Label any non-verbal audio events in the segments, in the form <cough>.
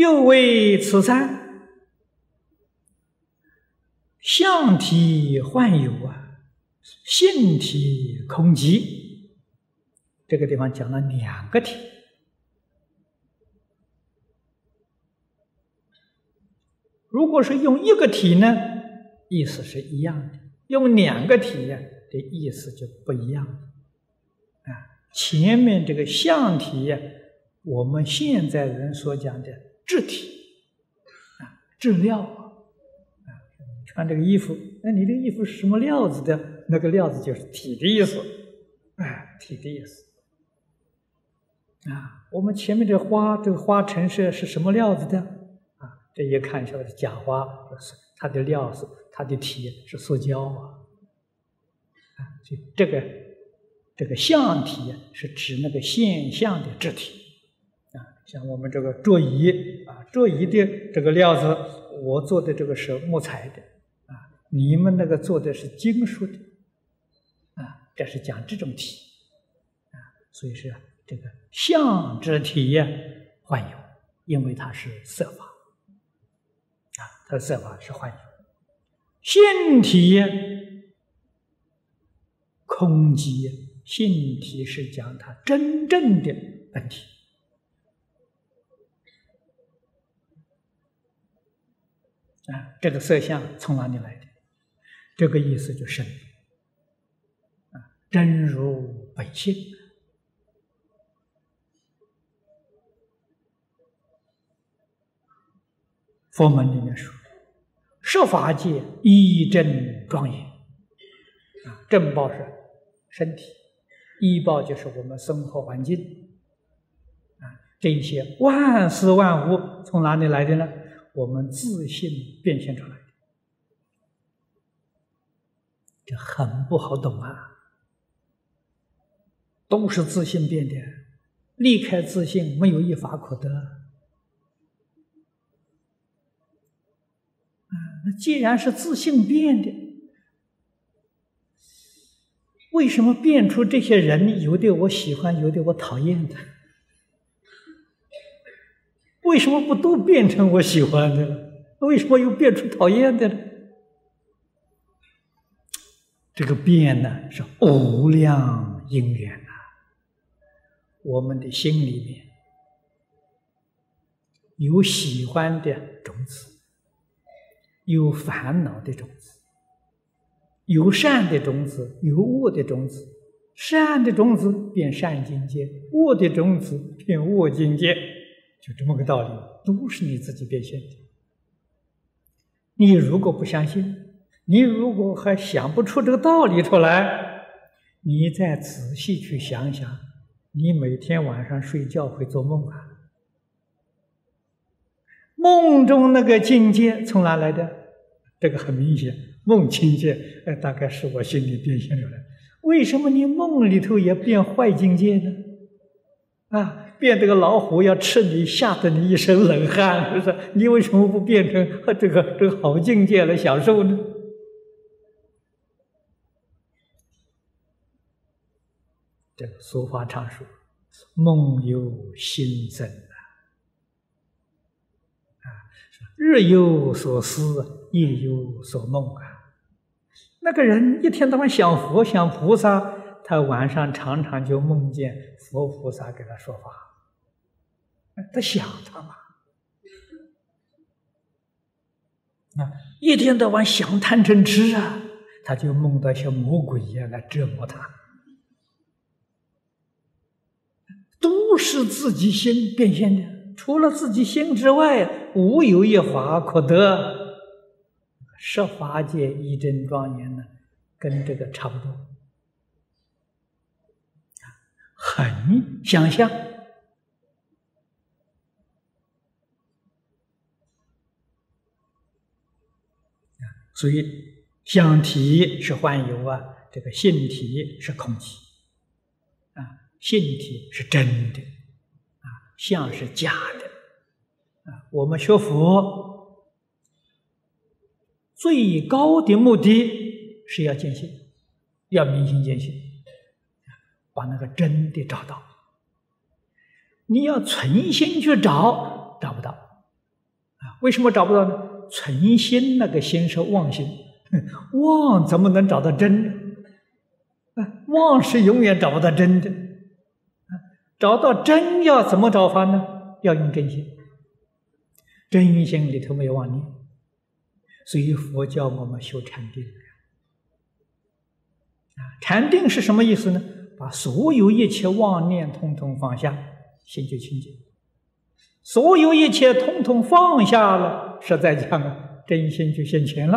又为此三相体幻有啊，性体空寂。这个地方讲了两个体。如果是用一个体呢，意思是一样的；用两个体呀，的意思就不一样了。啊，前面这个相体呀，我们现在人所讲的质体，啊，质料啊，穿这个衣服，那你的衣服是什么料子的？那个料子就是体的意思，哎，体的意思。啊，我们前面这花，这个花陈设是什么料子的？啊这一看晓得是假花，它的料是它的体是塑胶啊，啊，所以这个这个相体是指那个现象的质体，像我们这个桌椅啊，桌椅的这个料子，我做的这个是木材的啊，你们那个做的是金属的啊，这是讲这种体啊，所以说这个相之体呀，幻有，因为它是色法啊。它的色法是幻有，性体空寂，性体是讲它真正的本体啊。这个色相从哪里来的？这个意思就深啊，真如本性。佛门里面说。设法界一真庄严啊，正报是身体，一报就是我们生活环境啊，这一些万事万物从哪里来的呢？我们自信变现出来的，这很不好懂啊，都是自信变的，离开自信没有一法可得。啊那既然是自信变的，为什么变出这些人？有的我喜欢，有的我讨厌的。为什么不都变成我喜欢的了？为什么又变出讨厌的了？这个变呢，是无量因缘呐。我们的心里面有喜欢的种子。有烦恼的种子，有善的种子，有恶的种子。善的种子变善境界，恶的种子变恶境界，就这么个道理，都是你自己变现的。你如果不相信，你如果还想不出这个道理出来，你再仔细去想想，你每天晚上睡觉会做梦啊？梦中那个境界从哪来的？这个很明显，梦境界，呃，大概是我心里变现出来。为什么你梦里头也变坏境界呢？啊，变这个老虎要吃你，吓得你一身冷汗，<laughs> 不是？你为什么不变成 <laughs> 这个这个好境界来享受呢？这个俗话常说：“梦有心生啊。”日有所思，夜有所梦啊！那个人一天到晚想佛、想菩萨，他晚上常常就梦见佛菩萨给他说法。他想他嘛？<laughs> 啊，一天到晚想贪嗔痴啊，他就梦到像魔鬼一样来折磨他，都是自己心变现的。除了自己心之外，无有一法可得。十法界一真庄严呢，跟这个差不多，很相像。所以相体是幻有啊，这个性体是空体啊，性体是真的啊。相是假的啊！我们学佛最高的目的是要见性，要明心见性，把那个真的找到。你要存心去找，找不到啊。为什么找不到呢？存心那个心是妄心，<laughs> 妄怎么能找到真？啊，妄是永远找不到真的。啊找到真要怎么找法呢？要用真心。真心里头没有妄念，所以佛教我们修禅定。啊，禅定是什么意思呢？把所有一切妄念通通放下，心就清净。所有一切通通放下了，实在讲啊，真心就现前了。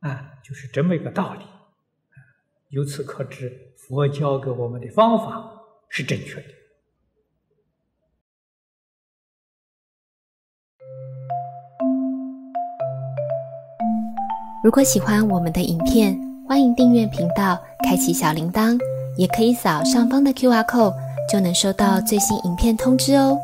啊，就是这么一个道理。由此可知，佛教给我们的方法是正确的。如果喜欢我们的影片，欢迎订阅频道，开启小铃铛，也可以扫上方的 Q R code，就能收到最新影片通知哦。